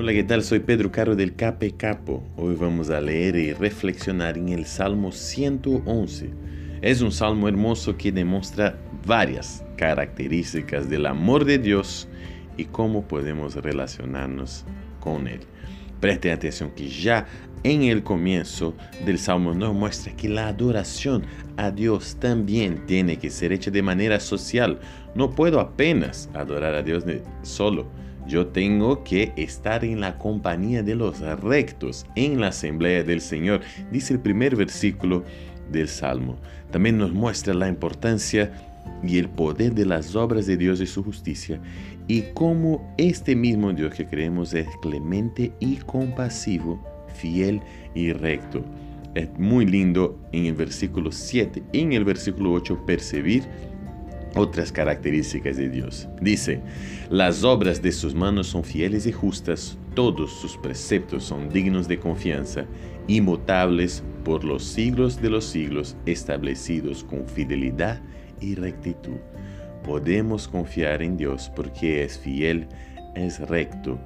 Hola, ¿qué tal? Soy Pedro Caro del Cape Capo. Hoy vamos a leer y reflexionar en el Salmo 111. Es un salmo hermoso que demuestra varias características del amor de Dios y cómo podemos relacionarnos con Él. Preste atención que ya en el comienzo del Salmo nos muestra que la adoración a Dios también tiene que ser hecha de manera social. No puedo apenas adorar a Dios solo yo tengo que estar en la compañía de los rectos, en la asamblea del Señor, dice el primer versículo del Salmo. También nos muestra la importancia y el poder de las obras de Dios y su justicia, y cómo este mismo Dios que creemos es clemente y compasivo, fiel y recto. Es muy lindo en el versículo 7, en el versículo 8 percibir otras características de Dios. Dice, las obras de sus manos son fieles y justas, todos sus preceptos son dignos de confianza, inmutables por los siglos de los siglos, establecidos con fidelidad y rectitud. Podemos confiar en Dios porque es fiel, es recto,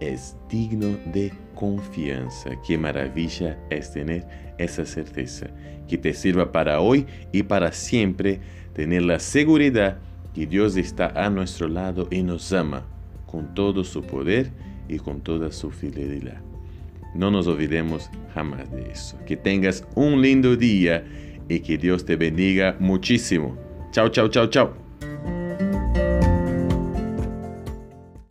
es digno de confianza. Qué maravilla es tener esa certeza, que te sirva para hoy y para siempre tener la seguridad que Dios está a nuestro lado y nos ama con todo su poder y con toda su fidelidad. No nos olvidemos jamás de eso. Que tengas un lindo día y que Dios te bendiga muchísimo. Chao, chao, chao, chao.